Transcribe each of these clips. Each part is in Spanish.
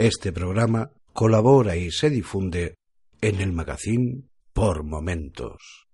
Este programa colabora y se difunde en el magazine por momentos.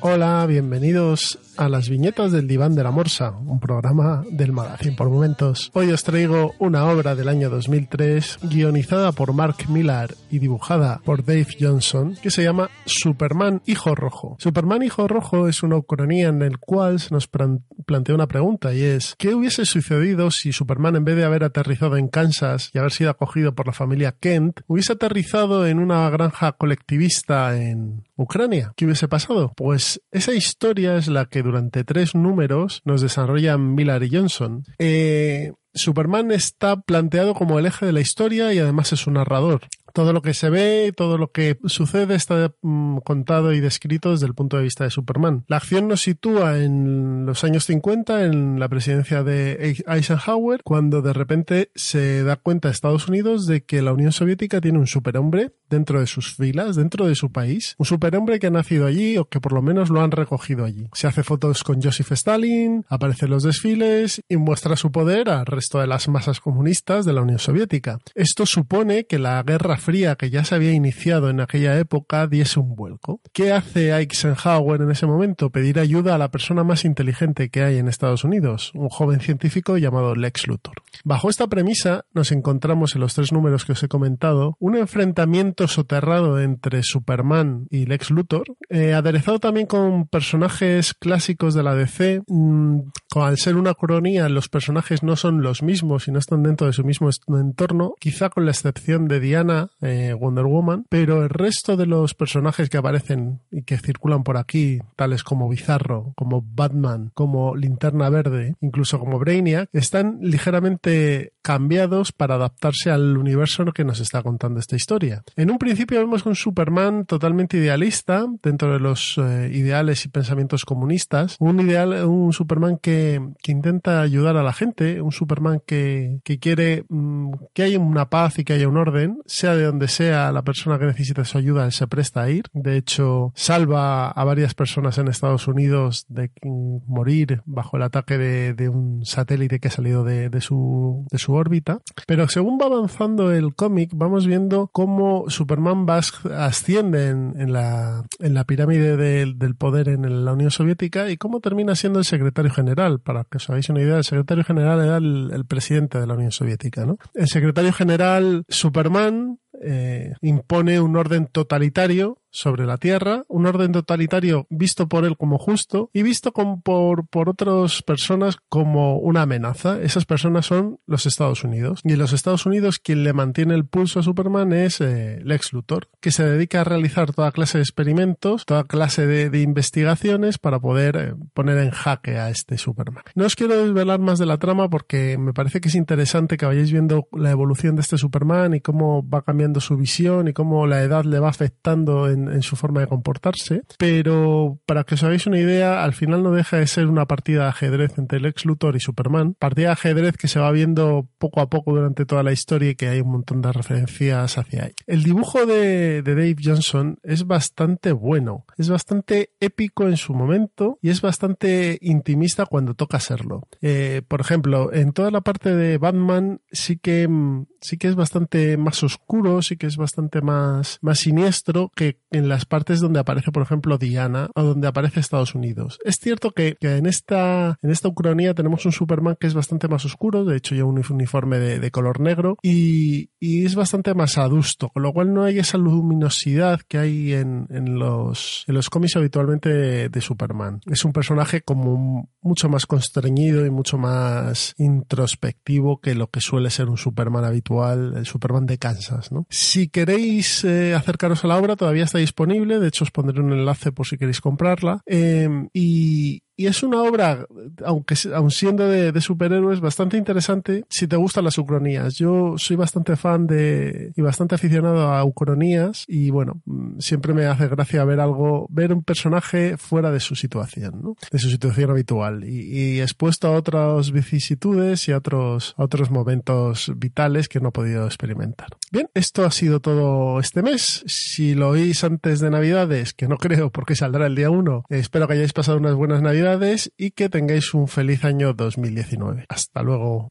Hola, bienvenidos a las viñetas del diván de la morsa, un programa del magazine por momentos. Hoy os traigo una obra del año 2003 guionizada por Mark Millar y dibujada por Dave Johnson que se llama Superman Hijo Rojo. Superman Hijo Rojo es una ucronía en el cual se nos plantea una pregunta y es ¿qué hubiese sucedido si Superman en vez de haber aterrizado en Kansas y haber sido acogido por la familia Kent hubiese aterrizado en una granja colectivista en Ucrania? ¿Qué hubiese pasado? Pues esa historia es la que durante tres números nos desarrollan Miller y Johnson. Eh, Superman está planteado como el eje de la historia y además es un narrador todo lo que se ve, todo lo que sucede está mm, contado y descrito desde el punto de vista de Superman. La acción nos sitúa en los años 50, en la presidencia de Eisenhower, cuando de repente se da cuenta Estados Unidos de que la Unión Soviética tiene un superhombre dentro de sus filas, dentro de su país, un superhombre que ha nacido allí o que por lo menos lo han recogido allí. Se hace fotos con Joseph Stalin, aparece en los desfiles y muestra su poder al resto de las masas comunistas de la Unión Soviética. Esto supone que la guerra que ya se había iniciado en aquella época diese un vuelco. ¿Qué hace Eisenhower en ese momento? Pedir ayuda a la persona más inteligente que hay en Estados Unidos, un joven científico llamado Lex Luthor. Bajo esta premisa nos encontramos en los tres números que os he comentado un enfrentamiento soterrado entre Superman y Lex Luthor, eh, aderezado también con personajes clásicos de la DC. Mm, al ser una cronía, los personajes no son los mismos y no están dentro de su mismo entorno, quizá con la excepción de Diana, eh, Wonder Woman, pero el resto de los personajes que aparecen y que circulan por aquí, tales como Bizarro, como Batman, como Linterna Verde, incluso como Brainiac, están ligeramente cambiados para adaptarse al universo que nos está contando esta historia. En un principio vemos un Superman totalmente idealista dentro de los eh, ideales y pensamientos comunistas, un ideal, un Superman que, intenta ayudar a la gente, un Superman que, quiere mm, que haya una paz y que haya un orden, sea de donde sea la persona que necesita su ayuda, él se presta a ir. De hecho, salva a varias personas en Estados Unidos de morir bajo el ataque de, un satélite que ha salido de, su, de su órbita. Pero según va avanzando el cómic, vamos viendo cómo Superman va asciende en, la, pirámide del poder en la Unión Soviética y cómo termina siendo el secretario general. Para que os hagáis una idea, el secretario general era el, presidente de la Unión Soviética. El secretario general Superman eh, impone un orden totalitario sobre la Tierra, un orden totalitario visto por él como justo y visto por, por otras personas como una amenaza. Esas personas son los Estados Unidos. Y en los Estados Unidos quien le mantiene el pulso a Superman es eh, Lex Luthor, que se dedica a realizar toda clase de experimentos, toda clase de, investigaciones para poder eh, poner en jaque a este Superman. No os quiero desvelar más de la trama porque me parece que es interesante que vayáis viendo la evolución de este Superman y cómo va cambiando su visión y cómo la edad le va afectando en, su forma de comportarse, pero para que os hagáis una idea, al final no deja de ser una partida de ajedrez entre Lex Luthor y Superman, partida de ajedrez que se va viendo poco a poco durante toda la historia y que hay un montón de referencias hacia ahí. El dibujo de, Dave Johnson es bastante bueno, es bastante épico en su momento y es bastante intimista cuando toca serlo. Eh, por ejemplo, en toda la parte de Batman sí que mm, sí que es bastante más oscuro, sí que es bastante más, más siniestro que en las partes donde aparece, por ejemplo, Diana o donde aparece Estados Unidos. Es cierto que, en esta, en esta ucronía tenemos un Superman que es bastante más oscuro, de hecho ya un uniforme de, color negro y, es bastante más adusto, con lo cual no hay esa luminosidad que hay en, en los, en los cómics habitualmente de, Superman. Es un personaje como mucho más constreñido y mucho más introspectivo que lo que suele ser un Superman habitual, el Superman de Kansas. ¿no? Si queréis eh, acercaros a la obra, todavía está disponible, de hecho os pondré un enlace por si queréis comprarla. Em, y, y es una obra, aunque aun siendo de, superhéroes, bastante interesante si te gustan las ucronías. Yo soy bastante fan de y bastante aficionado a ucronías y bueno, mm, siempre me hace gracia ver algo, ver un personaje fuera de su situación, ¿no? de su situación habitual y, y expuesto a otras vicisitudes y a otros, a otros momentos vitales que no he podido experimentar. Bien, esto ha sido todo este mes. Si lo oís antes de Navidades, que no creo porque saldrá el día 1, espero que hayáis pasado unas buenas Navidades y que tengáis un feliz año 2019. Hasta luego.